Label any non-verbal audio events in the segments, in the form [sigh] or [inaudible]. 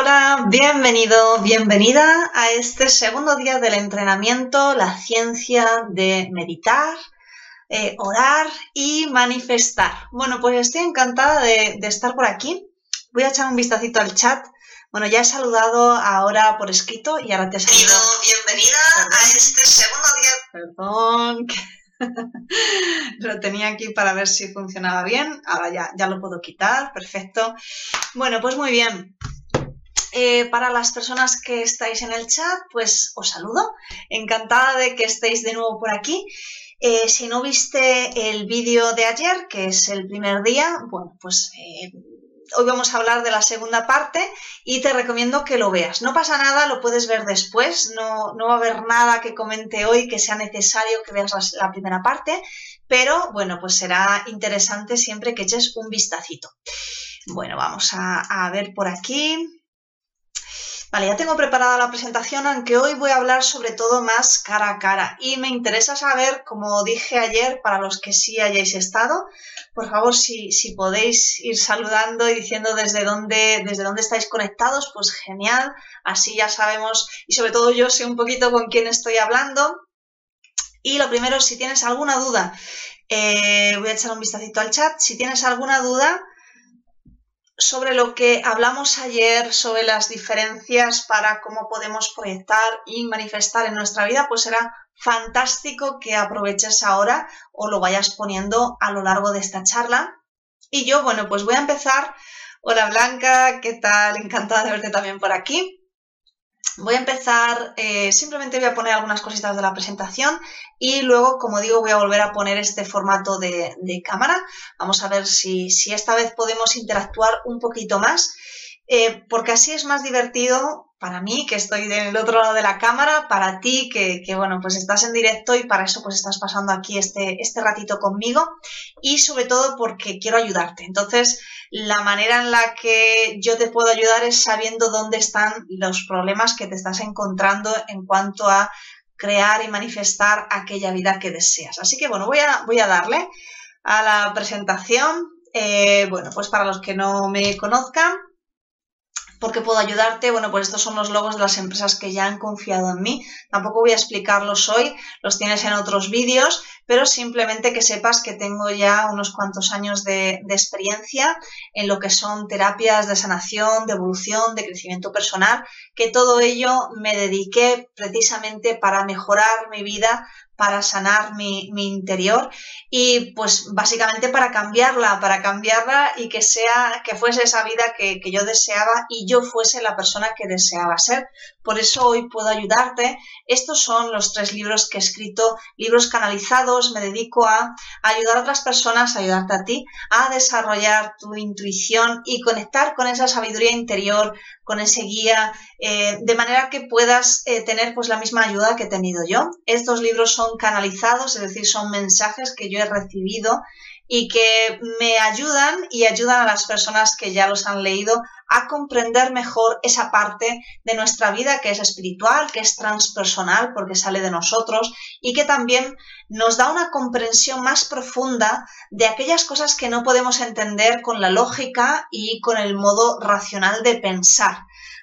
Hola, bienvenido, bienvenida a este segundo día del entrenamiento, la ciencia de meditar, eh, orar y manifestar. Bueno, pues estoy encantada de, estar por aquí. Voy a echar un vistacito al chat. Bueno, ya he saludado ahora por escrito y ahora te saludo. Bienvenida a este segundo día. Perdón. [laughs] lo tenía aquí para ver si funcionaba bien. Ahora ya, ya lo puedo quitar. Perfecto. Bueno, pues muy bien. Eh, para las personas que estáis en el chat, pues os saludo. Encantada de que estéis de nuevo por aquí. Eh, si no viste el vídeo de ayer, que es el primer día, bueno, pues eh, hoy vamos a hablar de la segunda parte y te recomiendo que lo veas. No pasa nada, lo puedes ver después, no, va a haber nada que comente hoy que sea necesario que veas la, primera parte, pero bueno, pues será interesante siempre que eches un vistacito. Bueno, vamos a ver por aquí. Vale, ya tengo preparada la presentación, aunque hoy voy a hablar sobre todo más cara a cara. Y me interesa saber, como dije ayer, para los que sí hayáis estado, por favor, si, si podéis ir saludando y diciendo desde dónde, desde dónde estáis conectados, pues genial. Así ya sabemos, y sobre todo yo sé un poquito con quién estoy hablando. Y lo primero, si tienes alguna duda, eh, voy a echar un vistacito al chat. Si tienes alguna duda, sobre lo que hablamos ayer, sobre las diferencias para cómo podemos proyectar y manifestar en nuestra vida, pues será fantástico que aproveches ahora o lo vayas poniendo a lo largo de esta charla. Y yo, bueno, pues voy a empezar. Hola Blanca, ¿qué tal? Encantada de verte también por aquí. Voy a empezar, eh, simplemente voy a poner algunas cositas de la presentación y luego, como digo, voy a volver a poner este formato de, cámara. Vamos a ver si, esta vez podemos interactuar un poquito más, eh, porque así es más divertido para mí, que estoy del otro lado de la cámara, para ti, que, bueno, pues estás en directo y para eso pues estás pasando aquí este, este ratito conmigo y sobre todo porque quiero ayudarte. Entonces, la manera en la que yo te puedo ayudar es sabiendo dónde están los problemas que te estás encontrando en cuanto a crear y manifestar aquella vida que deseas. Así que bueno, voy a, voy a darle a la presentación. Eh, bueno, pues para los que no me conozcan, ¿Por qué puedo ayudarte? Bueno, pues estos son los logos de las empresas que ya han confiado en mí. Tampoco voy a explicarlos hoy, los tienes en otros vídeos, pero simplemente que sepas que tengo ya unos cuantos años de, de experiencia en lo que son terapias de sanación, de evolución, de crecimiento personal, que todo ello me dediqué precisamente para mejorar mi vida, para sanar mi, interior y pues básicamente para cambiarla, para cambiarla y que sea, que fuese esa vida que, que yo deseaba y yo fuese la persona que deseaba ser. Por eso hoy puedo ayudarte. Estos son los tres libros que he escrito, libros canalizados. Me dedico a ayudar a otras personas, a ayudarte a ti, a desarrollar tu intuición y conectar con esa sabiduría interior, con ese guía, eh, de manera que puedas eh, tener pues la misma ayuda que he tenido yo. Estos libros son canalizados, es decir, son mensajes que yo he recibido y que me ayudan y ayudan a las personas que ya los han leído a comprender mejor esa parte de nuestra vida que es espiritual, que es transpersonal porque sale de nosotros y que también nos da una comprensión más profunda de aquellas cosas que no podemos entender con la lógica y con el modo racional de pensar.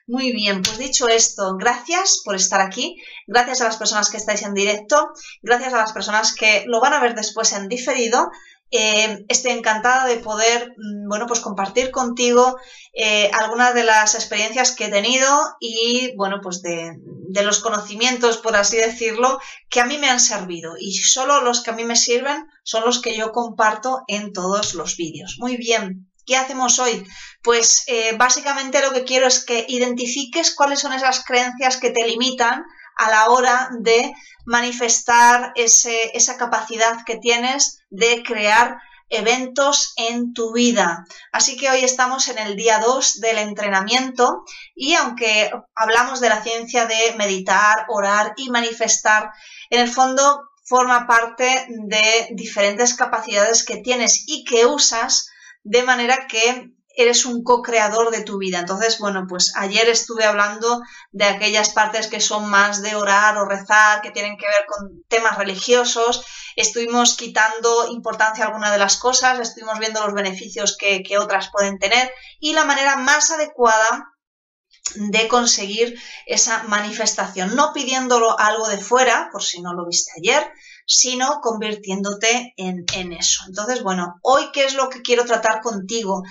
Muy bien, pues dicho esto, gracias por estar aquí, gracias a las personas que estáis en directo, gracias a las personas que lo van a ver después en diferido eh, estoy encantada de poder, mm, bueno, pues compartir contigo eh, algunas de las experiencias que he tenido y, bueno, pues de, de, los conocimientos, por así decirlo, que a mí me han servido. Y solo los que a mí me sirven son los que yo comparto en todos los vídeos. Muy bien. ¿Qué hacemos hoy? Pues eh, básicamente lo que quiero es que identifiques cuáles son esas creencias que te limitan a la hora de manifestar esa capacidad que tienes de crear eventos en tu vida. Así que hoy estamos en el día 2 del entrenamiento y aunque hablamos de la ciencia de meditar, orar y manifestar, en el fondo forma parte de diferentes capacidades que tienes y que usas de manera que eres un co-creador de tu vida. Entonces, bueno, pues ayer estuve hablando de aquellas partes que son más de orar o rezar, que tienen que ver con temas religiosos. Estuvimos quitando importancia a alguna de las cosas, estuvimos viendo los beneficios que, que otras pueden tener y la manera más adecuada de conseguir esa manifestación, no pidiéndolo algo de fuera, por si no lo viste ayer, sino convirtiéndote en, en eso. Entonces, bueno, hoy, ¿qué es lo que quiero tratar contigo?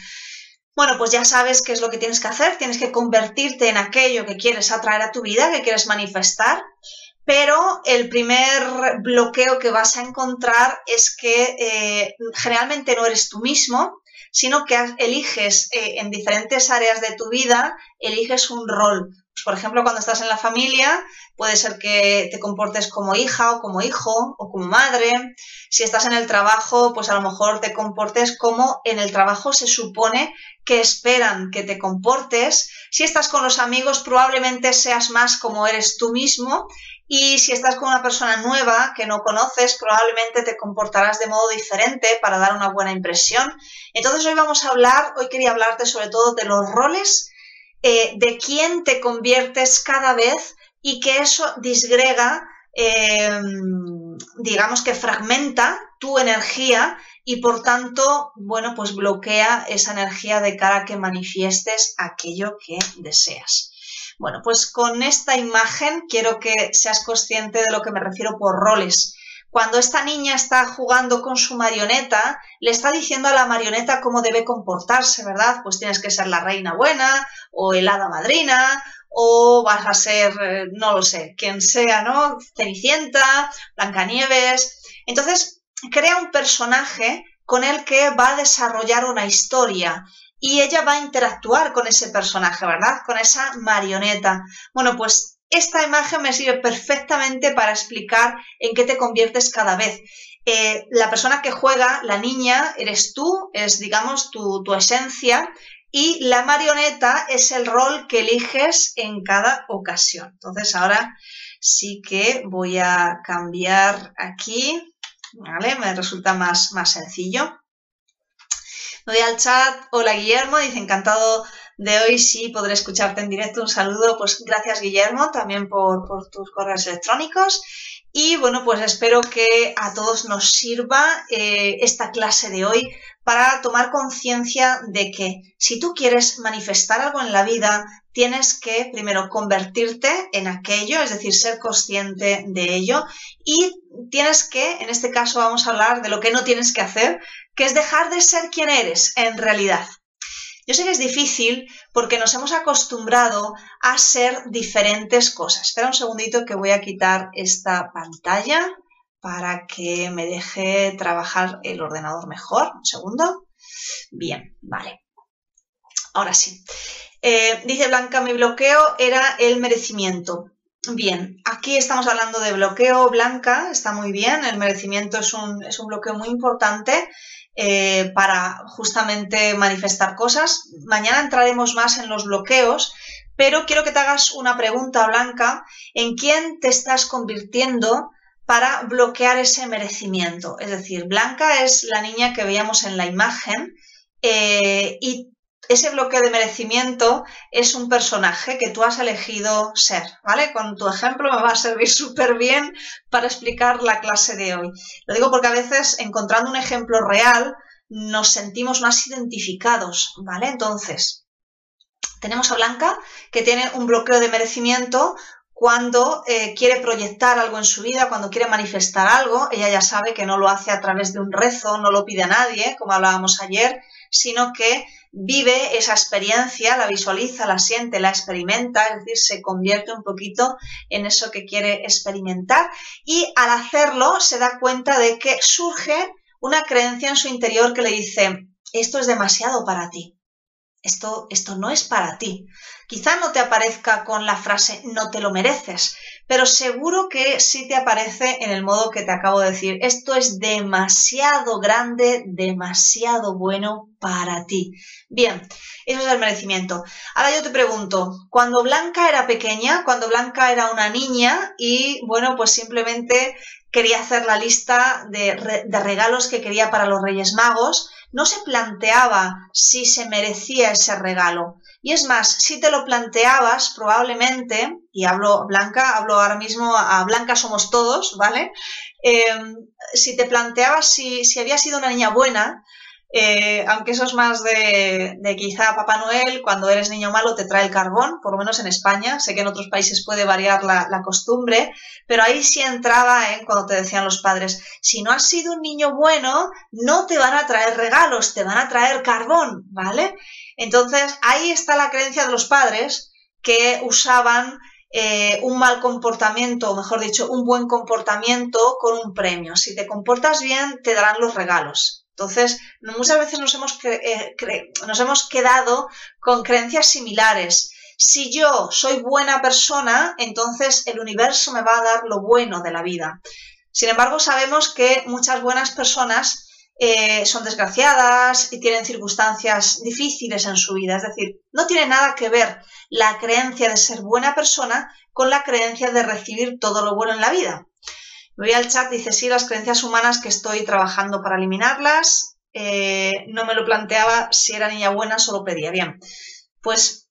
Bueno, pues ya sabes qué es lo que tienes que hacer, tienes que convertirte en aquello que quieres atraer a tu vida, que quieres manifestar, pero el primer bloqueo que vas a encontrar es que eh, generalmente no eres tú mismo, sino que eliges eh, en diferentes áreas de tu vida, eliges un rol. Pues, por ejemplo, cuando estás en la familia, puede ser que te comportes como hija o como hijo o como madre. Si estás en el trabajo, pues a lo mejor te comportes como en el trabajo se supone que esperan que te comportes. Si estás con los amigos, probablemente seas más como eres tú mismo. Y si estás con una persona nueva que no conoces, probablemente te comportarás de modo diferente para dar una buena impresión. Entonces hoy vamos a hablar, hoy quería hablarte sobre todo de los roles eh, de quién te conviertes cada vez y que eso disgrega, eh, digamos que fragmenta tu energía y por tanto, bueno, pues bloquea esa energía de cara a que manifiestes aquello que deseas. Bueno, pues con esta imagen quiero que seas consciente de lo que me refiero por roles. Cuando esta niña está jugando con su marioneta, le está diciendo a la marioneta cómo debe comportarse, ¿verdad? Pues tienes que ser la reina buena o el hada madrina o vas a ser, eh, no lo sé, quien sea, ¿no? Cenicienta, Blancanieves. Entonces, crea un personaje con el que va a desarrollar una historia y ella va a interactuar con ese personaje, ¿verdad? Con esa marioneta. Bueno, pues esta imagen me sirve perfectamente para explicar en qué te conviertes cada vez. Eh, la persona que juega, la niña, eres tú, es digamos tu, tu esencia, y la marioneta es el rol que eliges en cada ocasión. Entonces ahora sí que voy a cambiar aquí, ¿vale? Me resulta más, más sencillo. Me voy al chat. Hola Guillermo, dice encantado de hoy sí podré escucharte en directo. Un saludo, pues gracias Guillermo también por, tus correos electrónicos. Y bueno, pues espero que a todos nos sirva eh, esta clase de hoy para tomar conciencia de que si tú quieres manifestar algo en la vida, tienes que primero convertirte en aquello, es decir, ser consciente de ello y tienes que, en este caso vamos a hablar de lo que no tienes que hacer, que es dejar de ser quien eres en realidad. Yo sé que es difícil porque nos hemos acostumbrado a ser diferentes cosas. Espera un segundito que voy a quitar esta pantalla para que me deje trabajar el ordenador mejor. Un segundo. Bien, vale. Ahora sí. Eh, dice Blanca, mi bloqueo era el merecimiento. Bien, aquí estamos hablando de bloqueo, Blanca, está muy bien, el merecimiento es un, es un bloqueo muy importante eh, para justamente manifestar cosas. Mañana entraremos más en los bloqueos, pero quiero que te hagas una pregunta, Blanca, ¿en quién te estás convirtiendo para bloquear ese merecimiento? Es decir, Blanca es la niña que veíamos en la imagen eh, y ese bloqueo de merecimiento es un personaje que tú has elegido ser, ¿vale? Con tu ejemplo me va a servir [laughs] súper bien para explicar la clase de hoy. Lo digo porque a veces encontrando un ejemplo real nos sentimos más identificados, ¿vale? Entonces, tenemos a Blanca que tiene un bloqueo de merecimiento cuando eh, quiere proyectar algo en su vida, cuando quiere manifestar algo, ella ya sabe que no lo hace a través de un rezo, no lo pide a nadie, como hablábamos ayer, sino que vive esa experiencia, la visualiza, la siente, la experimenta, es decir, se convierte un poquito en eso que quiere experimentar y al hacerlo se da cuenta de que surge una creencia en su interior que le dice, esto es demasiado para ti, esto, esto no es para ti. Quizá no te aparezca con la frase no te lo mereces, pero seguro que sí te aparece en el modo que te acabo de decir. Esto es demasiado grande, demasiado bueno para ti. Bien, eso es el merecimiento. Ahora yo te pregunto, cuando Blanca era pequeña, cuando Blanca era una niña y, bueno, pues simplemente quería hacer la lista de, de regalos que quería para los Reyes Magos, no se planteaba si se merecía ese regalo. Y es más, si te lo planteabas, probablemente, y hablo Blanca, hablo ahora mismo a Blanca somos todos, ¿vale? Em, si te planteabas si, si había sido una niña buena, Eh, aunque eso es más de, quizá Papá Noel, cuando eres niño malo te trae el carbón, por lo menos en España. Sé que en otros países puede variar la, costumbre, pero ahí sí entraba en cuando te decían los padres, si no has sido un niño bueno, no te van a traer regalos, te van a traer carbón, ¿vale? Entonces ahí está la creencia de los padres que usaban eh, un mal comportamiento, o mejor dicho, un buen comportamiento con un premio. Si te comportas bien, te darán los regalos. Entonces, muchas veces nos hemos, eh, nos hemos quedado con creencias similares. Si yo soy buena persona, entonces el universo me va a dar lo bueno de la vida. Sin embargo, sabemos que muchas buenas personas eh, son desgraciadas y tienen circunstancias difíciles en su vida. Es decir, no tiene nada que ver la creencia de ser buena persona con la creencia de recibir todo lo bueno en la vida. Me voy al chat, dice, sí, las creencias humanas que estoy trabajando para eliminarlas. Eh, no me lo planteaba si era niña buena, solo pedía. Bien, pues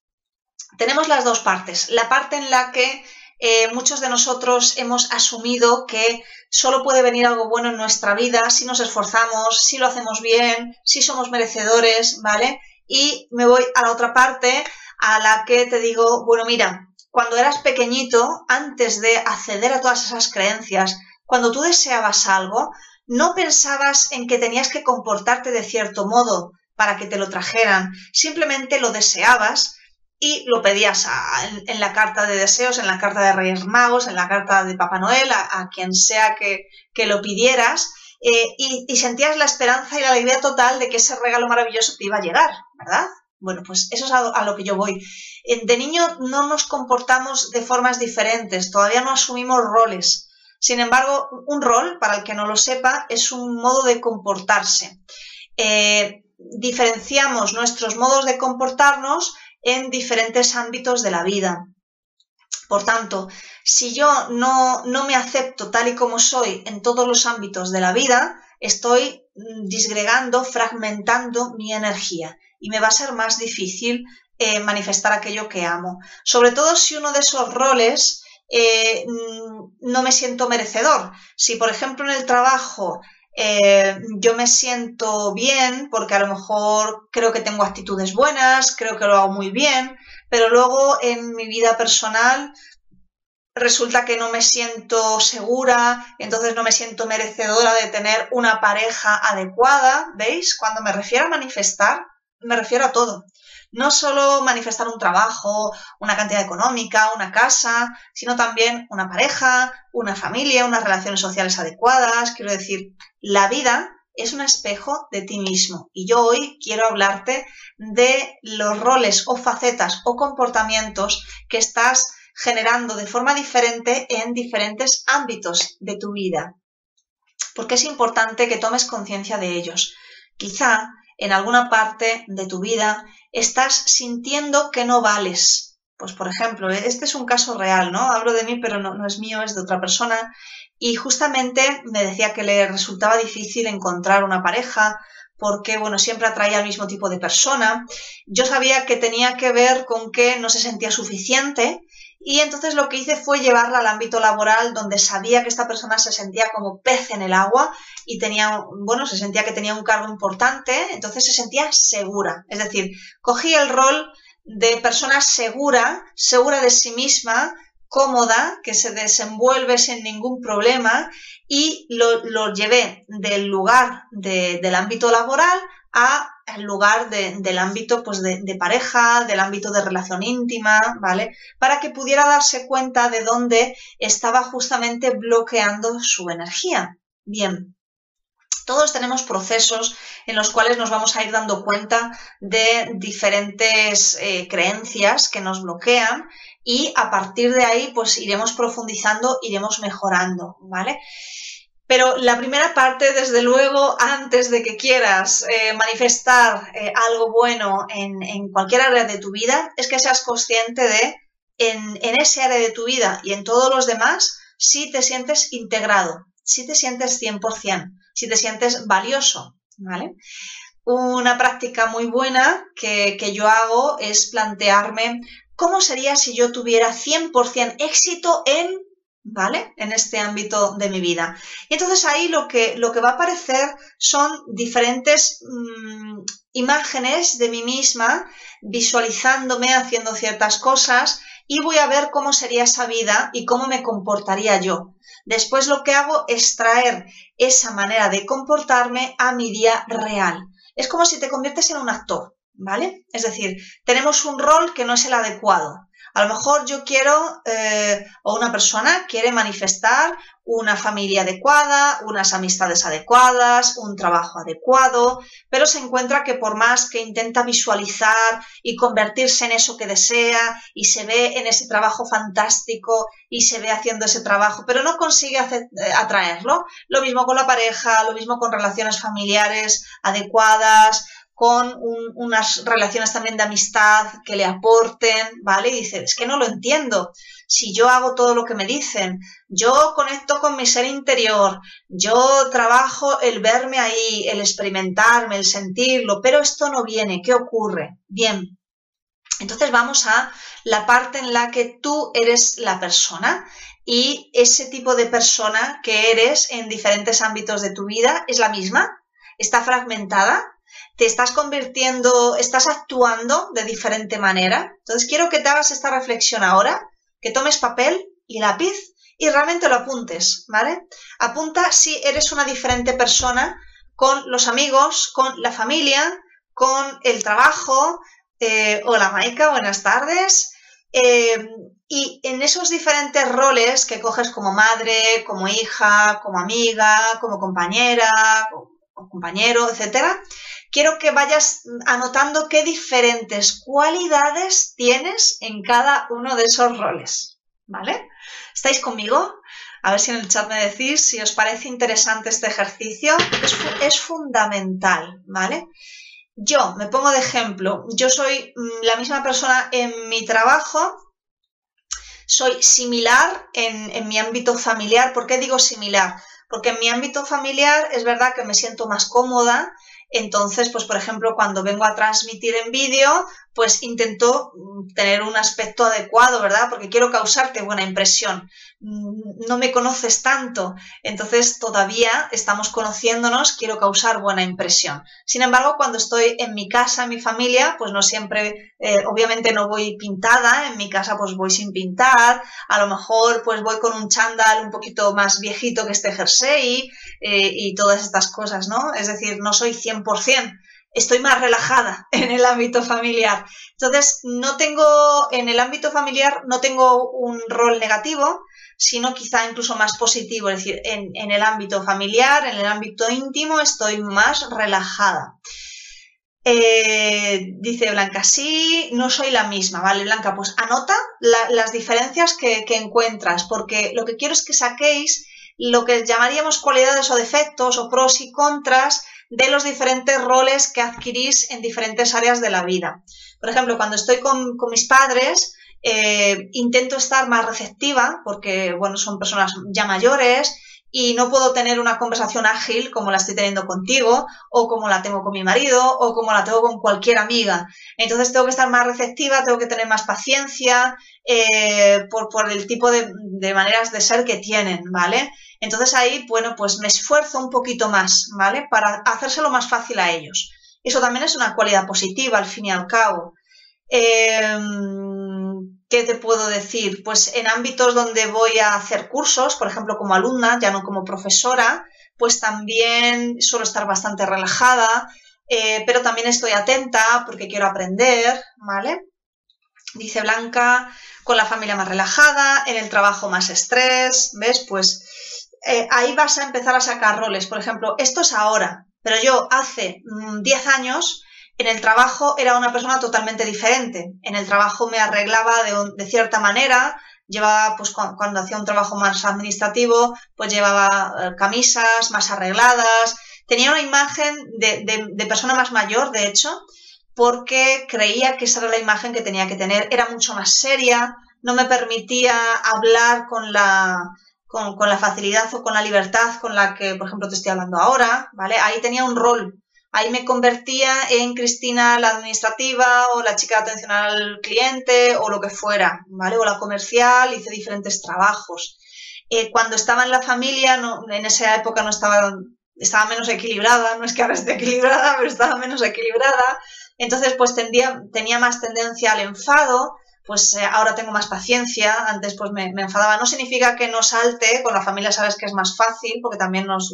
tenemos las dos partes. La parte en la que eh, muchos de nosotros hemos asumido que solo puede venir algo bueno en nuestra vida si nos esforzamos, si lo hacemos bien, si somos merecedores, ¿vale? Y me voy a la otra parte a la que te digo, bueno, mira, cuando eras pequeñito, antes de acceder a todas esas creencias, cuando tú deseabas algo, no pensabas en que tenías que comportarte de cierto modo para que te lo trajeran, simplemente lo deseabas y lo pedías en, la carta de deseos, en la carta de Reyes Magos, en la carta de Papá Noel, a, quien sea que, lo pidieras, eh, y, sentías la esperanza y la alegría total de que ese regalo maravilloso te iba a llegar, ¿verdad? Bueno, pues eso es a, lo que yo voy. De niño no nos comportamos de formas diferentes, todavía no asumimos roles. Sin embargo, un rol, para el que no lo sepa, es un modo de comportarse. Eh, diferenciamos nuestros modos de comportarnos en diferentes ámbitos de la vida. Por tanto, si yo no, no, me acepto tal y como soy en todos los ámbitos de la vida, estoy disgregando, fragmentando mi energía y me va a ser más difícil eh, manifestar aquello que amo. Sobre todo si uno de esos roles eh, mm, no me siento merecedor. Si, por ejemplo, en el trabajo eh, yo me siento bien porque a lo mejor creo que tengo actitudes buenas, creo que lo hago muy bien, pero luego en mi vida personal resulta que no me siento segura, entonces no me siento merecedora de tener una pareja adecuada, ¿veis? Cuando me refiero a manifestar, me refiero a todo no solo manifestar un trabajo, una cantidad económica, una casa, sino también una pareja, una familia, unas relaciones sociales adecuadas. Quiero decir, la vida es un espejo de ti mismo. Y yo hoy quiero hablarte de los roles o facetas o comportamientos que estás generando de forma diferente en diferentes ámbitos de tu vida. Porque es importante que tomes conciencia de ellos. Quizá en alguna parte de tu vida estás sintiendo que no vales. Pues por ejemplo, este es un caso real, ¿no? Hablo de mí, pero no, es mío, es de otra persona. Y justamente me decía que le resultaba difícil encontrar una pareja porque, bueno, siempre atraía al mismo tipo de persona. Yo sabía que tenía que ver con que no se sentía suficiente y entonces lo que hice fue llevarla al ámbito laboral donde sabía que esta persona se sentía como pez en el agua y tenía, bueno, se sentía que tenía un cargo importante, entonces se sentía segura. Es decir, cogí el rol de persona segura, segura de sí misma, cómoda, que se desenvuelve sin ningún problema y lo, llevé del lugar del ámbito laboral al lugar del ámbito pues, de, pareja, del ámbito de relación íntima, ¿vale? Para que pudiera darse cuenta de dónde estaba justamente bloqueando su energía. Bien, todos tenemos procesos en los cuales nos vamos a ir dando cuenta de diferentes eh, creencias que nos bloquean y a partir de ahí pues iremos profundizando, iremos mejorando, ¿vale? Pero la primera parte, desde luego, antes de que quieras eh, manifestar eh, algo bueno en, cualquier área de tu vida, es que seas consciente de, en, ese área de tu vida y en todos los demás, si te sientes integrado, si te sientes 100%, si te sientes valioso, ¿vale? Una práctica muy buena que, que yo hago es plantearme cómo sería si yo tuviera 100% éxito en ¿vale? En este ámbito de mi vida. Y entonces ahí lo que, lo que va a aparecer son diferentes mm, imágenes de mí misma, visualizándome, haciendo ciertas cosas y voy a ver cómo sería esa vida y cómo me comportaría yo. Después lo que hago es traer esa manera de comportarme a mi día real. Es como si te conviertes en un actor, ¿vale? Es decir, tenemos un rol que no es el adecuado. A lo mejor yo quiero, eh, o una persona quiere manifestar una familia adecuada, unas amistades adecuadas, un trabajo adecuado, pero se encuentra que por más que intenta visualizar y convertirse en eso que desea y se ve en ese trabajo fantástico y se ve haciendo ese trabajo, pero no consigue eh, atraerlo. Lo mismo con la pareja, lo mismo con relaciones familiares adecuadas, con unas relaciones también de amistad que le aporten, ¿vale? Y dice, es que no lo entiendo. Si yo hago todo lo que me dicen, yo conecto con mi ser interior, yo trabajo el verme ahí, el experimentarme, el sentirlo, pero esto no viene, ¿qué ocurre? Bien. Entonces vamos a la parte en la que tú eres la persona y ese tipo de persona que eres en diferentes ámbitos de tu vida es la misma, está fragmentada, te estás convirtiendo, estás actuando de diferente manera. Entonces quiero que te hagas esta reflexión ahora, que tomes papel y lápiz y realmente lo apuntes, ¿vale? Apunta si eres una diferente persona con los amigos, con la familia, con el trabajo. Eh, hola Maika, buenas tardes. Eh, y en esos diferentes roles que coges como madre, como hija, como amiga, como compañera, compañero, etcétera, quiero que vayas anotando qué diferentes cualidades tienes en cada uno de esos roles. ¿Vale? ¿Estáis conmigo? A ver si en el chat me decís si os parece interesante este ejercicio. Es, es fundamental, ¿vale? Yo, me pongo de ejemplo, yo soy mm, la misma persona en mi trabajo, soy similar en, en mi ámbito familiar. ¿Por qué digo similar? Porque en mi ámbito familiar es verdad que me siento más cómoda, entonces, pues por ejemplo, cuando vengo a transmitir en vídeo, pues intento mm, tener un aspecto adecuado, ¿verdad? Porque quiero causarte buena impresión. Mm, no me conoces tanto, entonces todavía estamos conociéndonos, quiero causar buena impresión. Sin embargo, cuando estoy en mi casa, en mi familia, pues no siempre, eh, obviamente no voy pintada, en mi casa pues voy sin pintar, a lo mejor pues voy con un chándal un poquito más viejito que este jersey eh, y todas estas cosas, ¿no? Es decir, no soy 100% estoy más relajada [laughs] en el ámbito familiar. Entonces, no tengo, en el ámbito familiar no tengo un rol negativo, sino quizá incluso más positivo. Es decir, en, el ámbito familiar, en el ámbito íntimo, estoy más relajada. Eh, dice Blanca, sí, no soy la misma, ¿vale? Blanca, pues anota las diferencias que, que encuentras, porque lo que quiero es que saquéis lo que llamaríamos cualidades o defectos o pros y contras de los diferentes roles que adquirís en diferentes áreas de la vida. Por ejemplo, cuando estoy con, mis padres, eh, intento estar más receptiva porque, bueno, son personas ya mayores y no puedo tener una conversación ágil como la estoy teniendo contigo o como la tengo con mi marido o como la tengo con cualquier amiga. Entonces tengo que estar más receptiva, tengo que tener más paciencia eh, por, por, el tipo de, de maneras de ser que tienen, ¿vale? Entonces ahí, bueno, pues me esfuerzo un poquito más, ¿vale? Para hacérselo más fácil a ellos. Eso también es una cualidad positiva, al fin y al cabo. Em, ¿Qué te puedo decir? Pues en ámbitos donde voy a hacer cursos, por ejemplo, como alumna, ya no como profesora, pues también suelo estar bastante relajada, eh, pero también estoy atenta porque quiero aprender, ¿vale? Dice Blanca, con la familia más relajada, en el trabajo más estrés, ¿ves? Pues eh, ahí vas a empezar a sacar roles. Por ejemplo, esto es ahora, pero yo hace 10 mm, años en el trabajo era una persona totalmente diferente. En el trabajo me arreglaba de, cierta manera, llevaba, pues cuando, hacía un trabajo más administrativo, pues llevaba eh, camisas más arregladas. Tenía una imagen de persona más mayor, de hecho, porque creía que esa era la imagen que tenía que tener. Era mucho más seria, no me permitía hablar con la, con, la facilidad o con la libertad con la que, por ejemplo, te estoy hablando ahora, ¿vale? Ahí tenía un rol. Ahí me convertía en Cristina la administrativa o la chica de atención al cliente o lo que fuera, ¿vale? O la comercial, hice diferentes trabajos. Eh, cuando estaba en la familia, en esa época no estaba, estaba menos equilibrada, no es que ahora esté equilibrada, pero estaba menos equilibrada, entonces pues tenía más tendencia al enfado, pues eh, ahora tengo más paciencia, antes pues me, enfadaba. No significa que no salte, con la familia sabes que es más fácil, porque también nos,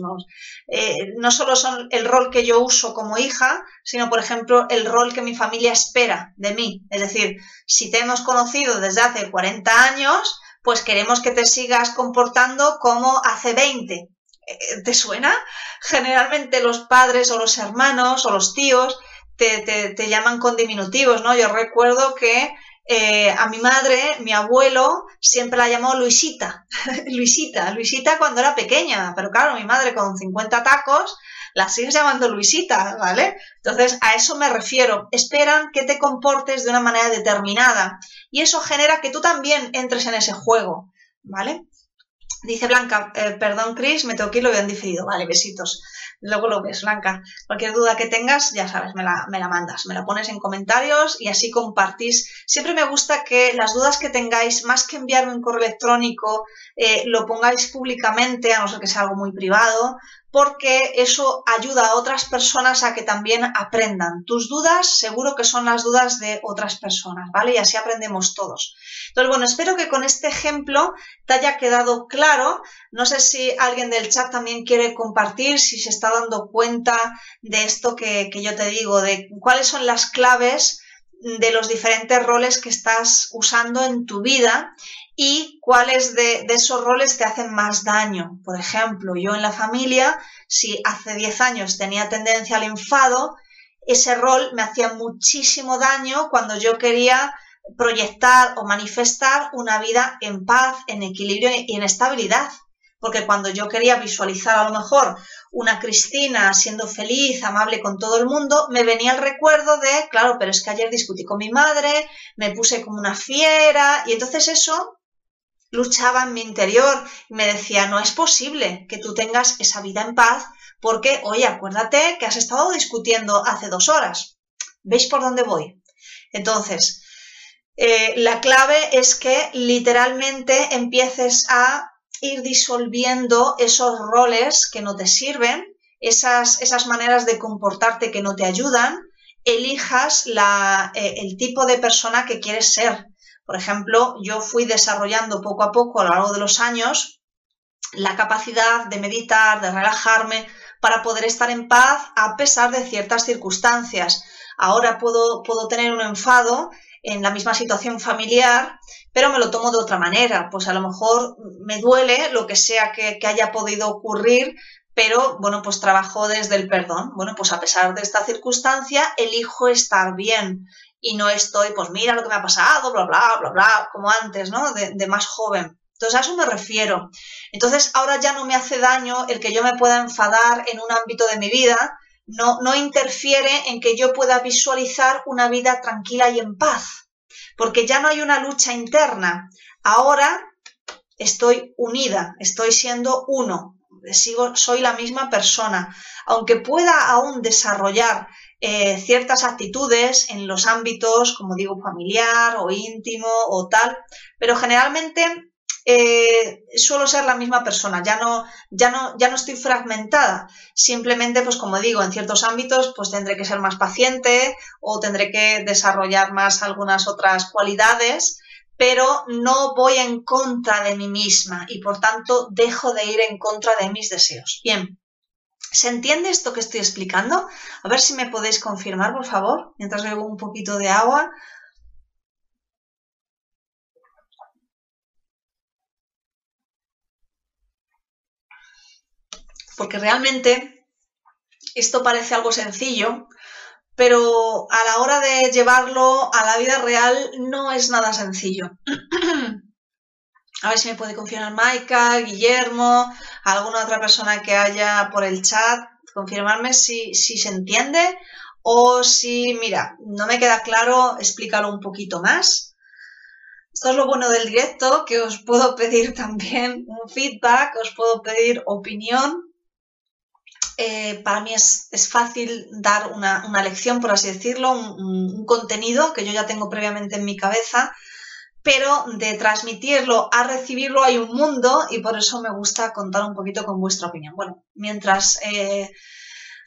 eh, no solo son el rol que yo uso como hija, sino por ejemplo el rol que mi familia espera de mí. Es decir, si te hemos conocido desde hace 40 años, pues queremos que te sigas comportando como hace 20. Eh, ¿Te suena? Generalmente los padres o los hermanos o los tíos te, te, te llaman con diminutivos, ¿no? Yo recuerdo que eh, a mi madre, mi abuelo, siempre la llamó Luisita, [laughs] Luisita, Luisita cuando era pequeña, pero claro, mi madre con 50 tacos la sigues llamando Luisita, ¿vale? Entonces, a eso me refiero. Esperan que te comportes de una manera determinada y eso genera que tú también entres en ese juego, ¿vale? Dice Blanca, eh, perdón Chris, me tengo que ir, lo habían diferido. Vale, besitos luego lo ves, Blanca. Cualquier duda que tengas, ya sabes, me la, me la, mandas, me la pones en comentarios y así compartís. Siempre me gusta que las dudas que tengáis, más que enviarme un correo electrónico, eh, lo pongáis públicamente, a no ser que sea algo muy privado, porque eso ayuda a otras personas a que también aprendan. Tus dudas seguro que son las dudas de otras personas, ¿vale? Y así aprendemos todos. Entonces, bueno, espero que con este ejemplo te haya quedado claro. No sé si alguien del chat también quiere compartir, si se está dando cuenta de esto que, que yo te digo, de cuáles son las claves de los diferentes roles que estás usando en tu vida y cuáles de, esos roles te hacen más daño. Por ejemplo, yo en la familia, si hace 10 años tenía tendencia al enfado, ese rol me hacía muchísimo daño cuando yo quería proyectar o manifestar una vida en paz, en equilibrio y en estabilidad. Porque cuando yo quería visualizar a lo mejor una Cristina siendo feliz, amable con todo el mundo, me venía el recuerdo de, claro, pero es que ayer discutí con mi madre, me puse como una fiera, y entonces eso luchaba en mi interior y me decía, no es posible que tú tengas esa vida en paz porque, oye, acuérdate que has estado discutiendo hace dos horas. ¿Veis por dónde voy? Entonces, eh, la clave es que literalmente empieces a ir disolviendo esos roles que no te sirven, esas, esas maneras de comportarte que no te ayudan, elijas la, eh, el tipo de persona que quieres ser. Por ejemplo, yo fui desarrollando poco a poco a lo largo de los años la capacidad de meditar, de relajarme, para poder estar en paz a pesar de ciertas circunstancias. Ahora puedo, puedo tener un enfado en la misma situación familiar, pero me lo tomo de otra manera. Pues a lo mejor me duele lo que sea que, que haya podido ocurrir, pero bueno, pues trabajo desde el perdón. Bueno, pues a pesar de esta circunstancia, elijo estar bien y no estoy, pues mira lo que me ha pasado, bla, bla, bla, bla, como antes, ¿no? De, más joven. Entonces a eso me refiero. Entonces ahora ya no me hace daño el que yo me pueda enfadar en un ámbito de mi vida, no, no interfiere en que yo pueda visualizar una vida tranquila y en paz, porque ya no hay una lucha interna. Ahora estoy unida, estoy siendo uno, sigo, soy la misma persona. Aunque pueda aún desarrollar eh, ciertas actitudes en los ámbitos, como digo, familiar o íntimo o tal, pero generalmente eh, suelo ser la misma persona, ya no, ya no, ya no estoy fragmentada. Simplemente, pues como digo, en ciertos ámbitos, pues tendré que ser más paciente o tendré que desarrollar más algunas otras cualidades, pero no voy en contra de mí misma y por tanto dejo de ir en contra de mis deseos. Bien, ¿Se entiende esto que estoy explicando? A ver si me podéis confirmar, por favor, mientras bebo un poquito de agua. Porque realmente esto parece algo sencillo, pero a la hora de llevarlo a la vida real no es nada sencillo. [clears throat] A ver si me puede confirmar Maika, Guillermo, alguna otra persona que haya por el chat, confirmarme si, si se entiende o si, mira, no me queda claro, explícalo un poquito más. Esto es lo bueno del directo, que os puedo pedir [laughs] también un feedback, os puedo pedir opinión. eh, para mí es, fácil dar una, lección, por así decirlo, un, contenido que yo ya tengo previamente en mi cabeza, pero de transmitirlo a recibirlo hay un mundo y por eso me gusta contar un poquito con vuestra opinión. Bueno, mientras... Eh,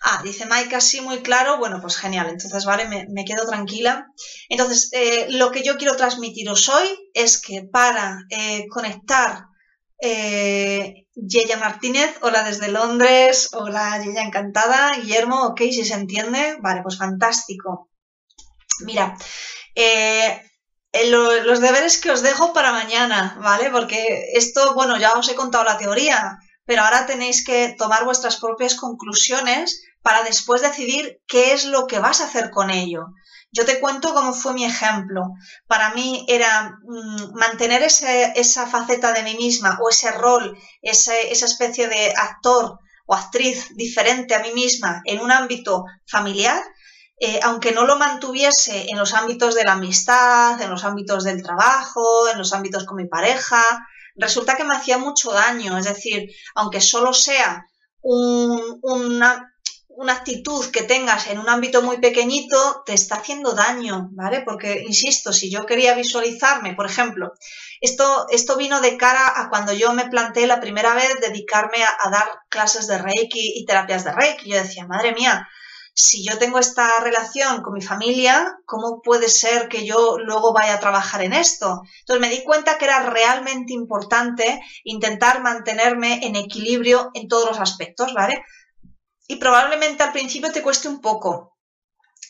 ah, dice Maika, sí, muy claro. Bueno, pues genial. Entonces, vale, me, quedo tranquila. Entonces, eh, lo que yo quiero transmitiros hoy es que para conectar eh, Martínez, hola desde Londres, hola Yeya encantada, Guillermo, ok, si se entiende, vale, pues fantástico. Mira, eh, los deberes que os dejo para mañana, ¿vale? Porque esto, bueno, ya os he contado la teoría, pero ahora tenéis que tomar vuestras propias conclusiones para después decidir qué es lo que vas a hacer con ello. Yo te cuento cómo fue mi ejemplo. Para mí era mm, mantener esa faceta de mí misma o ese rol, esa especie de actor o actriz diferente a mí misma en un ámbito familiar, eh, aunque no lo mantuviese en los ámbitos de la amistad, en los ámbitos del trabajo, en los ámbitos con mi pareja, resulta que me hacía mucho daño. Es decir, aunque solo sea una, una actitud que tengas en un ámbito muy pequeñito te está haciendo daño, ¿vale? Porque, insisto, si yo quería visualizarme, por ejemplo, esto, esto vino de cara a cuando yo me planteé la primera vez dedicarme a, dar clases de Reiki y terapias de Reiki. Yo decía, madre mía, si yo tengo esta relación con mi familia, ¿cómo puede ser que yo luego vaya a trabajar en esto? Entonces me di cuenta que era realmente importante intentar mantenerme en equilibrio en todos los aspectos, ¿vale? y probablemente al principio te cueste un poco,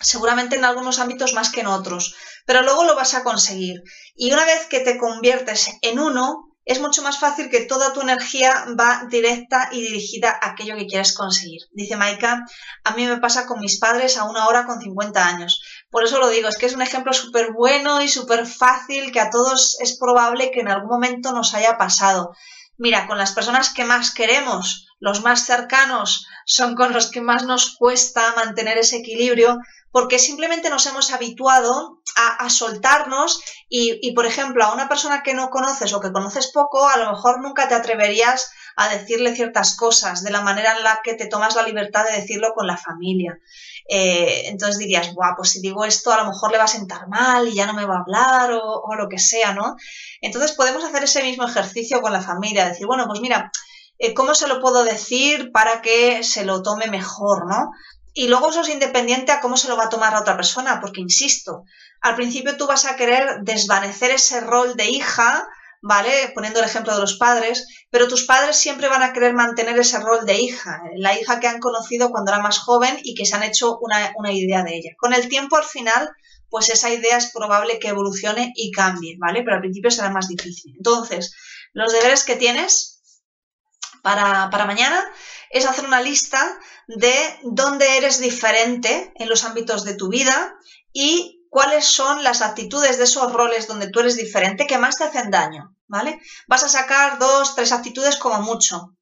seguramente en algunos ámbitos más que en otros, pero luego lo vas a conseguir. Y una vez que te conviertes en uno, es mucho más fácil que toda tu energía va directa y dirigida a aquello que quieres conseguir. Dice Maika, a mí me pasa con mis padres a una hora con 50 años. Por eso lo digo, es que es un ejemplo súper bueno y súper fácil que a todos es probable que en algún momento nos haya pasado. Mira, con las personas que más queremos, los más cercanos, son con los que más nos cuesta mantener ese equilibrio, porque simplemente nos hemos habituado a, soltarnos y, por ejemplo, a una persona que no conoces o que conoces poco, a lo mejor nunca te atreverías a decirle ciertas cosas de la manera en la que te tomas la libertad de decirlo con la familia. Eh, entonces dirías, guau, pues si digo esto a lo mejor le va a sentar mal y ya no me va a hablar o, o lo que sea, ¿no? Entonces podemos hacer ese mismo ejercicio con la familia, decir, bueno, pues mira, eh, ¿cómo se lo puedo decir para que se lo tome mejor, ¿no? Y luego eso es independiente a cómo se lo va a tomar la otra persona, porque insisto, al principio tú vas a querer desvanecer ese rol de hija, ¿vale? Poniendo el ejemplo de los padres, pero tus padres siempre van a querer mantener ese rol de hija, la hija que han conocido cuando era más joven y que se han hecho una, una idea de ella. Con el tiempo, al final, pues esa idea es probable que evolucione y cambie, ¿vale? Pero al principio será más difícil. Entonces, los deberes que tienes para, mañana es hacer una lista de dónde eres diferente en los ámbitos de tu vida y cuáles son las actitudes de esos roles donde tú eres diferente que más te hacen daño, ¿vale? Vas a sacar dos, tres actitudes como mucho.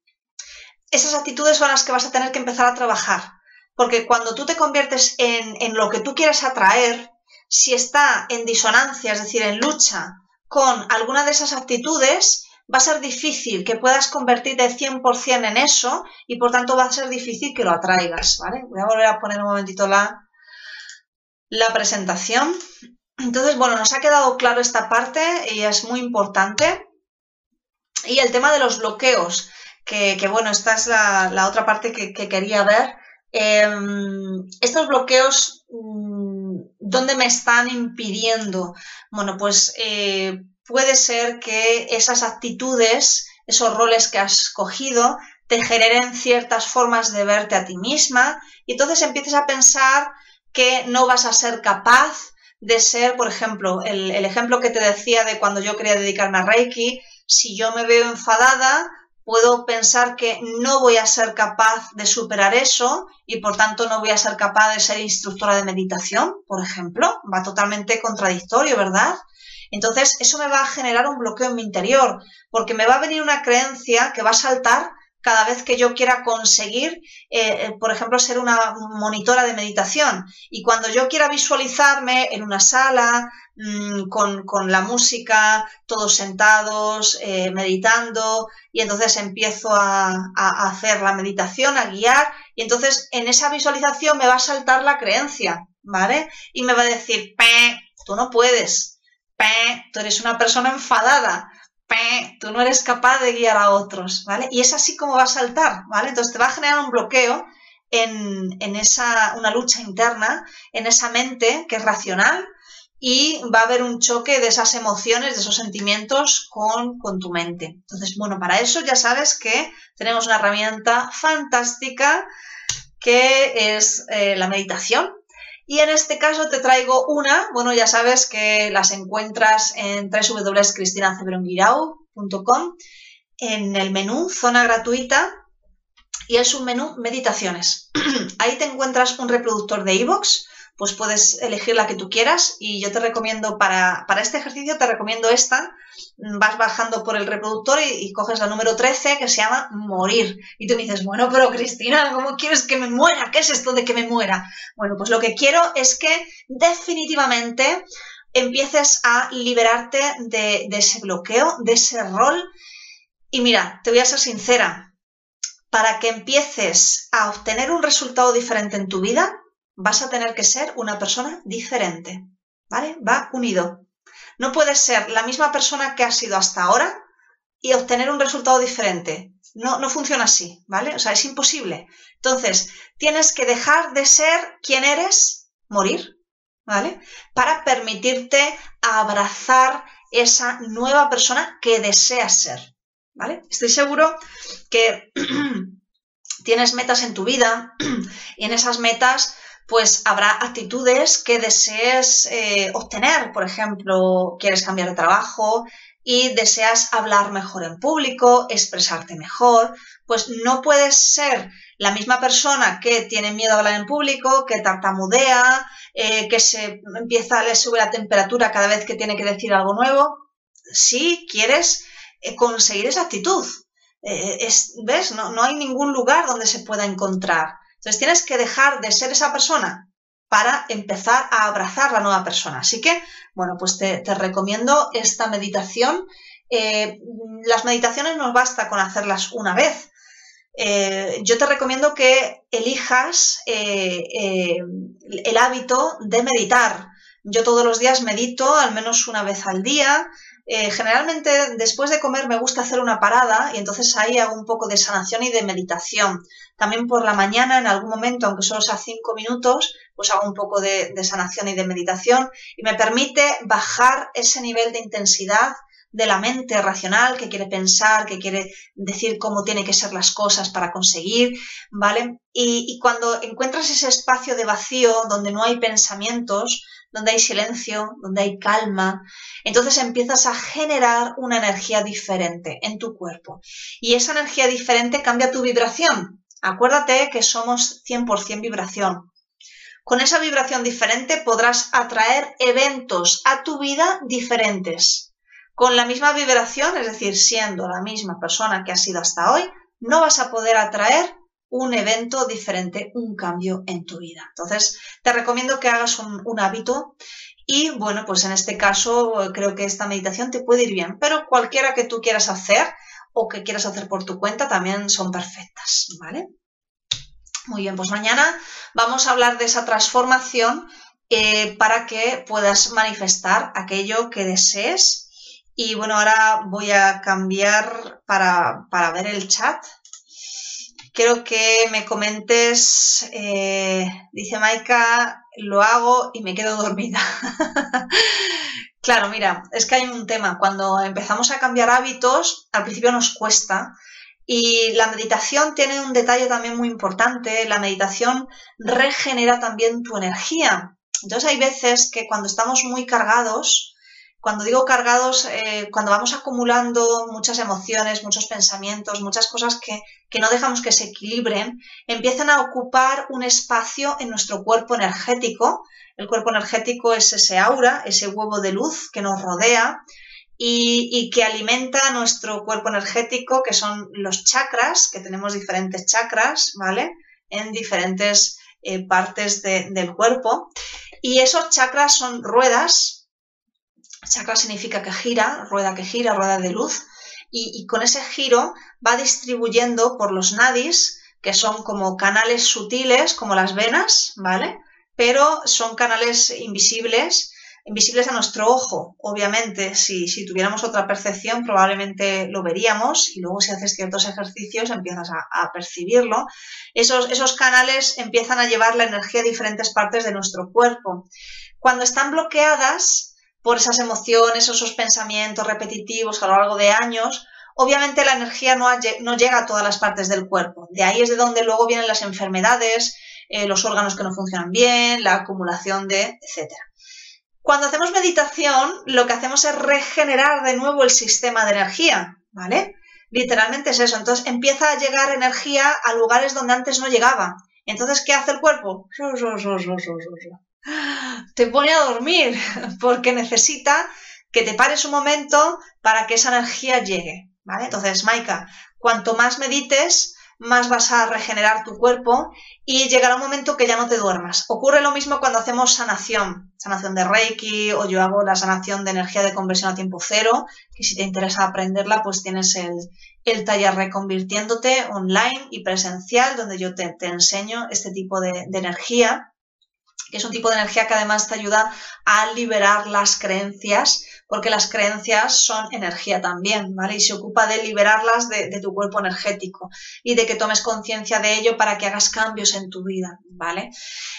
Esas actitudes son las que vas a tener que empezar a trabajar, porque cuando tú te conviertes en, en lo que tú quieres atraer, si está en disonancia, es decir, en lucha con alguna de esas actitudes, va a ser difícil que puedas convertirte 100% en eso y por tanto va a ser difícil que lo atraigas, ¿vale? Voy a volver a poner un momentito la, la presentación. Entonces, bueno, nos ha quedado claro esta parte y es muy importante. Y el tema de los bloqueos, que, bueno, esta es la, otra parte que, quería ver. Em, estos bloqueos, mm, ¿dónde me están impidiendo? Bueno, pues eh, puede ser que esas actitudes, esos roles que has cogido, te generen ciertas formas de verte a ti misma y entonces empieces a pensar que no vas a ser capaz de ser, por ejemplo, el, ejemplo que te decía de cuando yo quería dedicarme a Reiki, si yo me veo enfadada, puedo pensar que no voy a ser capaz de superar eso y por tanto no voy a ser capaz de ser instructora de meditación, por ejemplo. Va totalmente contradictorio, ¿verdad? Entonces, eso me va a generar un bloqueo en mi interior, porque me va a venir una creencia que va a saltar cada vez que yo quiera conseguir, eh, por ejemplo, ser una monitora de meditación. Y cuando yo quiera visualizarme en una sala, mm, con, la música, todos sentados, eh, meditando, y entonces empiezo a, a hacer la meditación, a guiar, y entonces en esa visualización me va a saltar la creencia, ¿vale? Y me va a decir, tú no puedes, tú eres una persona enfadada, tú no eres capaz de guiar a otros, ¿vale? Y es así como va a saltar, ¿vale? Entonces te va a generar un bloqueo en, esa, una lucha interna, en esa mente que es racional y va a haber un choque de esas emociones, de esos sentimientos con, tu mente. Entonces, bueno, para eso ya sabes que tenemos una herramienta fantástica que es eh, la meditación, y en este caso te traigo una, bueno, ya sabes que las encuentras en www.cristinacebronguirao.com en el menú Zona Gratuita y es un menú Meditaciones. [clears throat] Ahí te encuentras un reproductor de iVoox pues puedes elegir la que tú quieras y yo te recomiendo para, este ejercicio, te recomiendo esta, vas bajando por el reproductor y, coges la número 13 que se llama morir. Y tú me dices, bueno, pero Cristina, ¿cómo quieres que me muera? ¿Qué es esto de que me muera? Bueno, pues lo que quiero es que definitivamente empieces a liberarte de, de ese bloqueo, de ese rol. Y mira, te voy a ser sincera, para que empieces a obtener un resultado diferente en tu vida, vas a tener que ser una persona diferente, ¿vale? Va unido. No puedes ser la misma persona que has sido hasta ahora y obtener un resultado diferente. No, no funciona así, ¿vale? O sea, es imposible. Entonces, tienes que dejar de ser quien eres, morir, ¿vale? Para permitirte abrazar esa nueva persona que deseas ser, ¿vale? Estoy seguro que [clears throat] tienes metas en tu vida [clears throat] y en esas metas pues habrá actitudes que desees eh, obtener. Por ejemplo, quieres cambiar de trabajo y deseas hablar mejor en público, expresarte mejor, pues no puedes ser la misma persona que tiene miedo a hablar en público, que tartamudea, eh, que se empieza, le sube la temperatura cada vez que tiene que decir algo nuevo. Si quieres eh, conseguir esa actitud, ¿ves? No, no hay ningún lugar donde se pueda encontrar. Entonces tienes que dejar de ser esa persona para empezar a abrazar la nueva persona. Así que, bueno, pues te, recomiendo esta meditación. Eh, las meditaciones no basta con hacerlas una vez. Eh, yo te recomiendo que elijas eh, el hábito de meditar. Yo todos los días medito al menos una vez al día. Generalmente después de comer me gusta hacer una parada y entonces ahí hago un poco de sanación y de meditación. También por la mañana, en algún momento, aunque solo sea cinco minutos, pues hago un poco de, sanación y de meditación y me permite bajar ese nivel de intensidad de la mente racional que quiere pensar, que quiere decir cómo tiene que ser las cosas para conseguir, ¿vale? Y, cuando encuentras ese espacio de vacío donde no hay pensamientos, donde hay silencio, donde hay calma, entonces empiezas a generar una energía diferente en tu cuerpo. Y esa energía diferente cambia tu vibración. Acuérdate que somos 100% vibración. Con esa vibración diferente podrás atraer eventos a tu vida diferentes. Con la misma vibración, es decir, siendo la misma persona que has sido hasta hoy, no vas a poder atraer un evento diferente, un cambio en tu vida. Entonces, te recomiendo que hagas un, hábito y bueno, pues en este caso creo que esta meditación te puede ir bien, pero cualquiera que tú quieras hacer, o que quieras hacer por tu cuenta también son perfectas, ¿vale? Muy bien, pues mañana vamos a hablar de esa transformación eh, para que puedas manifestar aquello que desees. Y bueno, ahora voy a cambiar para, ver el chat. Quiero que me comentes, eh, dice Maika, lo hago y me quedo dormida. [laughs] Claro, mira, es que hay un tema. Cuando empezamos a cambiar hábitos, al principio nos cuesta. Y la meditación tiene un detalle también muy importante. La meditación regenera también tu energía. Entonces hay veces que cuando estamos muy cargados, cuando digo cargados, eh, cuando vamos acumulando muchas emociones, muchos pensamientos, muchas cosas que, que no dejamos que se equilibren, empiezan a ocupar un espacio en nuestro cuerpo energético el cuerpo energético es ese aura, ese huevo de luz que nos rodea y, que alimenta nuestro cuerpo energético, que son los chakras, que tenemos diferentes chakras, ¿vale? En diferentes eh, partes del cuerpo. Y esos chakras son ruedas. Chakra significa que gira, rueda que gira, rueda de luz. Y, con ese giro va distribuyendo por los nadis, que son como canales sutiles, como las venas, ¿vale? Pero son canales invisibles invisibles a nuestro ojo. Obviamente, si, tuviéramos otra percepción, probablemente lo veríamos y luego si haces ciertos ejercicios empiezas a, percibirlo. Esos, esos canales empiezan a llevar la energía a diferentes partes de nuestro cuerpo. Cuando están bloqueadas por esas emociones, esos pensamientos repetitivos a lo largo de años, obviamente la energía no, no, llega a todas las partes del cuerpo. De ahí es de donde luego vienen las enfermedades, eh, los órganos que no funcionan bien, la acumulación de, etcétera. Cuando hacemos meditación, lo que hacemos es regenerar de nuevo el sistema de energía, ¿vale? Literalmente es eso. Entonces empieza a llegar energía a lugares donde antes no llegaba. Entonces, ¿qué hace el cuerpo? Te pone a dormir porque necesita que te pares un momento para que esa energía llegue, ¿vale? Entonces, Maika, cuanto más medites, más vas a regenerar tu cuerpo y llegará un momento que ya no te duermas. Ocurre lo mismo cuando hacemos sanación, sanación de Reiki o yo hago la sanación de energía de conversión a tiempo cero, que si te interesa aprenderla, pues tienes el, taller Reconvirtiéndote online y presencial, donde yo te, enseño este tipo de energía que es un tipo de energía que además te ayuda a liberar las creencias porque las creencias son energía también, ¿vale? Y se ocupa de liberarlas de, tu cuerpo energético y de que tomes conciencia de ello para que hagas cambios en tu vida, ¿vale?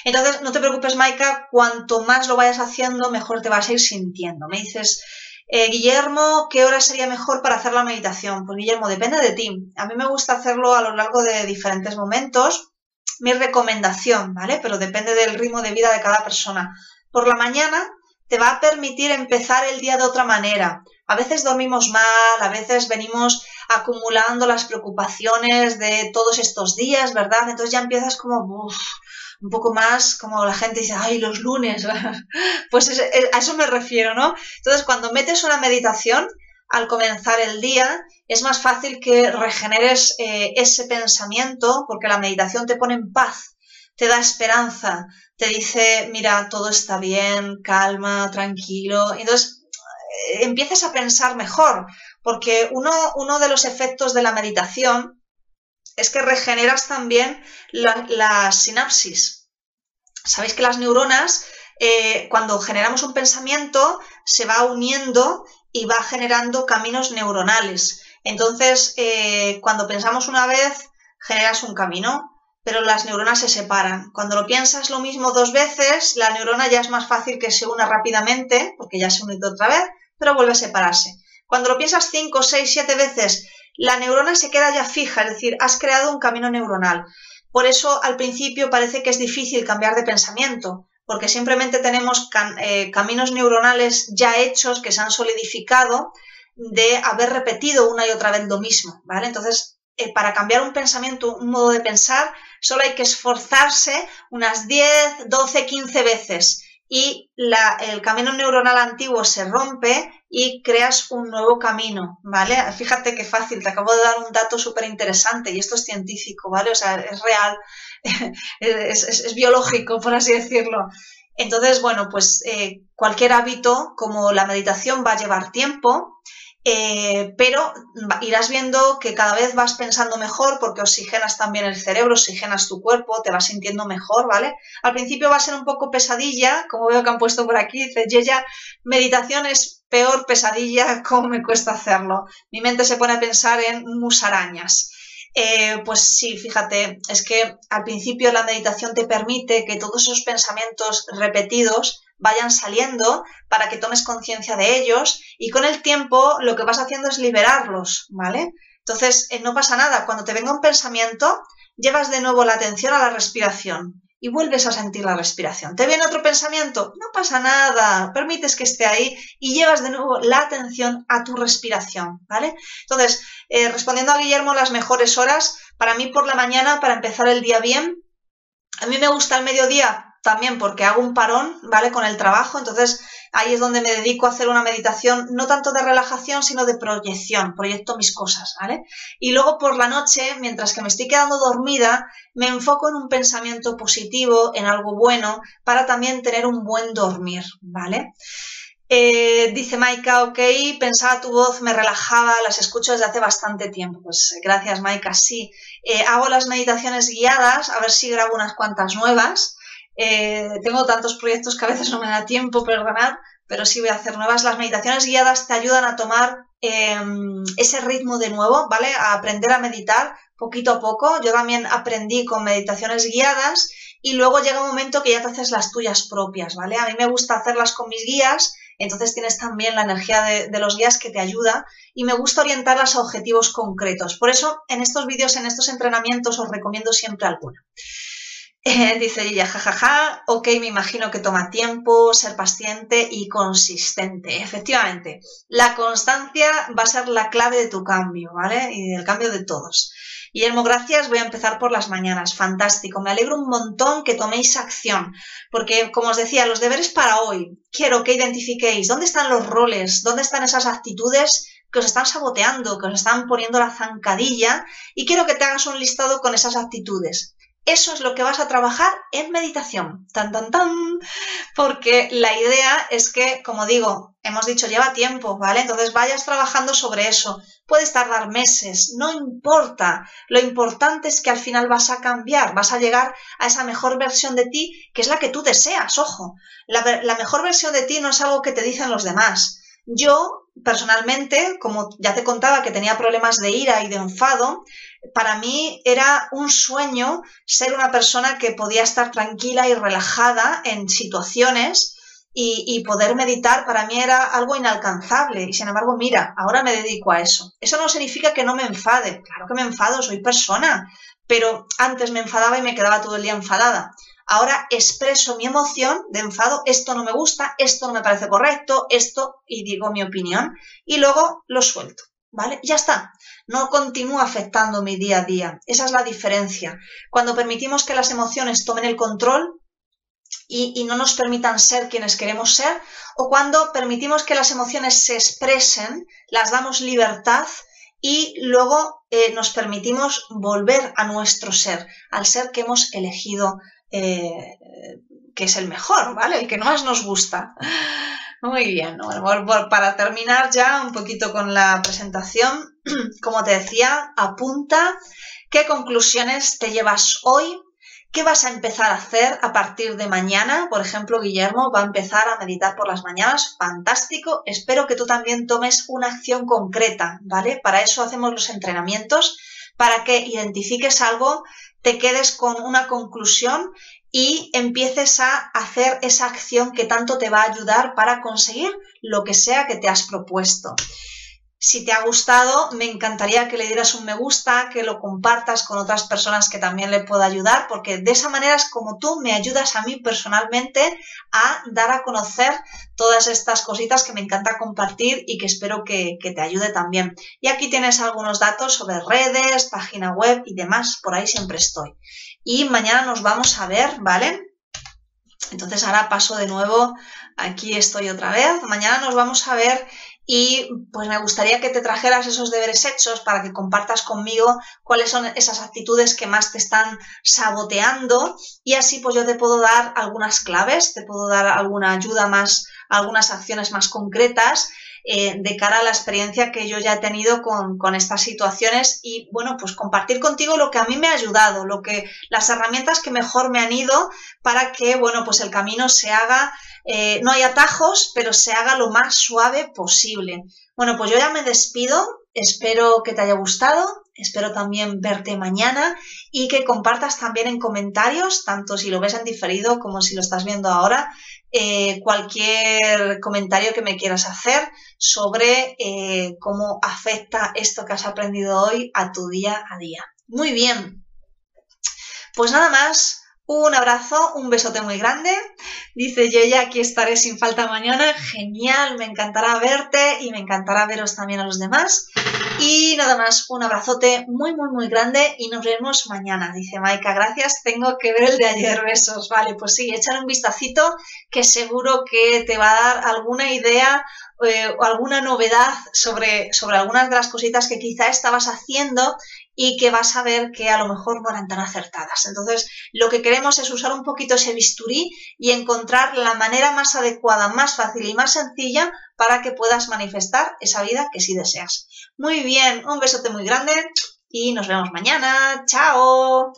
Entonces, no te preocupes, Maika, cuanto más lo vayas haciendo, mejor te vas a ir sintiendo. Me dices, eh, Guillermo, ¿qué hora sería mejor para hacer la meditación? Pues Guillermo, depende de ti. A mí me gusta hacerlo a lo largo de diferentes momentos. Mi recomendación, ¿vale? Pero depende del ritmo de vida de cada persona. Por la mañana te va a permitir empezar el día de otra manera. A veces dormimos mal, a veces venimos acumulando las preocupaciones de todos estos días, ¿verdad? Entonces ya empiezas como un poco más, como la gente dice, ay, los lunes. [laughs] pues a eso me refiero, ¿no? Entonces cuando metes una meditación, al comenzar el día, es más fácil que regeneres eh, ese pensamiento porque la meditación te pone en paz, te da esperanza, te dice, mira, todo está bien, calma, tranquilo. Entonces eh, empiezas a pensar mejor, porque uno, uno, de los efectos de la meditación es que regeneras también la, sinapsis. Sabéis que las neuronas, eh, cuando generamos un pensamiento, se va uniendo y va generando caminos neuronales. Entonces, eh, cuando pensamos una vez, generas un camino pero las neuronas se separan. Cuando lo piensas lo mismo dos veces, la neurona ya es más fácil que se una rápidamente, porque ya se unido otra vez, pero vuelve a separarse. Cuando lo piensas cinco, seis, siete veces, la neurona se queda ya fija, es decir, has creado un camino neuronal. Por eso al principio parece que es difícil cambiar de pensamiento, porque simplemente tenemos eh, caminos neuronales ya hechos que se han solidificado de haber repetido una y otra vez lo mismo, ¿vale? Entonces, eh, para cambiar un pensamiento, un modo de pensar, solo hay que esforzarse unas 10, 12, 15 veces y el camino neuronal antiguo se rompe y creas un nuevo camino, ¿vale? Fíjate qué fácil, te acabo de dar un dato súper interesante y esto es científico, ¿vale? O sea, es real, [laughs] es, biológico, por así decirlo. Entonces, bueno, pues eh, cualquier hábito como la meditación va a llevar tiempo eh, pero irás viendo que cada vez vas pensando mejor porque oxigenas también el cerebro, oxigenas tu cuerpo, te vas sintiendo mejor, ¿vale? Al principio va a ser un poco pesadilla, como veo que han puesto por aquí, dice Yeya, meditación es peor pesadilla, [laughs] ¿cómo me cuesta hacerlo? Mi mente se pone a pensar en musarañas. Eh, pues sí, fíjate, es que al principio la meditación te permite que todos esos pensamientos repetidos vayan saliendo para que tomes conciencia de ellos y con el tiempo lo que vas haciendo es liberarlos, ¿vale? Entonces, eh, no pasa nada, cuando te venga un pensamiento, llevas de nuevo la atención a la respiración y vuelves a sentir la respiración. ¿Te viene otro pensamiento? No pasa nada, permites que esté ahí y llevas de nuevo la atención a tu respiración, ¿vale? Entonces, eh, respondiendo a Guillermo, las mejores horas, para mí por la mañana, para empezar el día bien, a mí me gusta el mediodía también porque hago un parón, ¿vale? Con el trabajo, entonces ahí es donde me dedico a hacer una meditación no tanto de relajación, sino de proyección, proyecto mis cosas, ¿vale? Y luego por la noche, mientras que me estoy quedando dormida, me enfoco en un pensamiento positivo, en algo bueno, para también tener un buen dormir, ¿vale? Eh, dice Maika, ok, pensaba tu voz, me relajaba, las escucho desde hace bastante tiempo. Pues gracias Maika, sí. Eh, hago las meditaciones guiadas, a ver si grabo unas cuantas nuevas. Eh, tengo tantos proyectos que a veces no me da tiempo, perdonad, pero sí voy a hacer nuevas. Las meditaciones guiadas te ayudan a tomar em, ese ritmo de nuevo, ¿vale? A aprender a meditar poquito a poco. Yo también aprendí con meditaciones guiadas y luego llega un momento que ya te haces las tuyas propias, ¿vale? A mí me gusta hacerlas con mis guías, entonces tienes también la energía de, de los guías que te ayuda y me gusta orientarlas a objetivos concretos. Por eso en estos vídeos, en estos entrenamientos os recomiendo siempre alguna. [laughs] dice ella, jajaja, ok, me imagino que toma tiempo, ser paciente y consistente. Efectivamente, la constancia va a ser la clave de tu cambio, ¿vale? Y del cambio de todos. Guillermo, gracias. Voy a empezar por las mañanas. Fantástico. Me alegro un montón que toméis acción. Porque, como os decía, los deberes para hoy. Quiero que identifiquéis dónde están los roles, dónde están esas actitudes que os están saboteando, que os están poniendo la zancadilla. Y quiero que te hagas un listado con esas actitudes. Eso es lo que vas a trabajar en meditación. Tan, tan, tan. Porque la idea es que, como digo, hemos dicho, lleva tiempo, ¿vale? Entonces vayas trabajando sobre eso. Puedes tardar meses, no importa. Lo importante es que al final vas a cambiar, vas a llegar a esa mejor versión de ti, que es la que tú deseas, ojo. La, la mejor versión de ti no es algo que te dicen los demás. Yo, personalmente, como ya te contaba que tenía problemas de ira y de enfado, para mí era un sueño ser una persona que podía estar tranquila y relajada en situaciones y, poder meditar para mí era algo inalcanzable. Y sin embargo, mira, ahora me dedico a eso. Eso no significa que no me enfade. Claro que me enfado, soy persona. Pero antes me enfadaba y me quedaba todo el día enfadada. Ahora expreso mi emoción de enfado, esto no me gusta, esto no me parece correcto, esto, y digo mi opinión, y luego lo suelto. ¿Vale? Ya está no continúa afectando mi día a día. Esa es la diferencia. Cuando permitimos que las emociones tomen el control y, no nos permitan ser quienes queremos ser, o cuando permitimos que las emociones se expresen, las damos libertad y luego eh, nos permitimos volver a nuestro ser, al ser que hemos elegido, eh, que es el mejor, ¿vale? El que más nos gusta. Muy bien, para terminar ya un poquito con la presentación, [clears throat] como te decía, apunta qué conclusiones te llevas hoy, qué vas a empezar a hacer a partir de mañana. Por ejemplo, Guillermo va a empezar a meditar por las mañanas, fantástico. Espero que tú también tomes una acción concreta, ¿vale? Para eso hacemos los entrenamientos, para que identifiques algo, te quedes con una conclusión y empieces a hacer esa acción que tanto te va a ayudar para conseguir lo que sea que te has propuesto. Si te ha gustado, me encantaría que le dieras un me gusta, que lo compartas con otras personas que también le pueda ayudar, porque de esa manera es como tú me ayudas a mí personalmente a dar a conocer todas estas cositas que me encanta compartir y que espero que, que te ayude también. Y aquí tienes algunos datos sobre redes, página web y demás, por ahí siempre estoy y mañana nos vamos a ver, ¿vale? Entonces ahora paso de nuevo, aquí estoy otra vez, mañana nos vamos a ver y pues me gustaría que te trajeras esos deberes hechos para que compartas conmigo cuáles son esas actitudes que más te están saboteando. Y así pues yo te puedo dar algunas claves, te puedo dar alguna ayuda más, algunas acciones más concretas eh, de cara a la experiencia que yo ya he tenido con, estas situaciones. Y bueno, pues compartir contigo lo que a mí me ha ayudado, lo que, las herramientas que mejor me han ido para que, bueno, pues el camino se haga, eh, no hay atajos, pero se haga lo más suave posible. Bueno, pues yo ya me despido, espero que te haya gustado, espero también verte mañana y que compartas también en comentarios, tanto si lo ves en diferido como si lo estás viendo ahora, eh, cualquier comentario que me quieras hacer sobre eh, cómo afecta esto que has aprendido hoy a tu día a día. Muy bien. Pues nada más, Un abrazo, un besote muy grande. Dice yo aquí estaré sin falta mañana. Genial, me encantará verte y me encantará veros también a los demás. Y nada más, un abrazote muy, muy, muy grande y nos vemos mañana. Dice Maika, gracias, tengo que ver el de ayer. Besos. Vale, pues sí, echar un vistacito que seguro que te va a dar alguna idea eh, o alguna novedad sobre, sobre algunas de las cositas que quizá estabas haciendo y que vas a ver que a lo mejor no eran tan acertadas. Entonces, lo que queremos es usar un poquito ese bisturí y encontrar la manera más adecuada, más fácil y más sencilla para que puedas manifestar esa vida que sí deseas. Muy bien, un besote muy grande y nos vemos mañana. ¡Chao!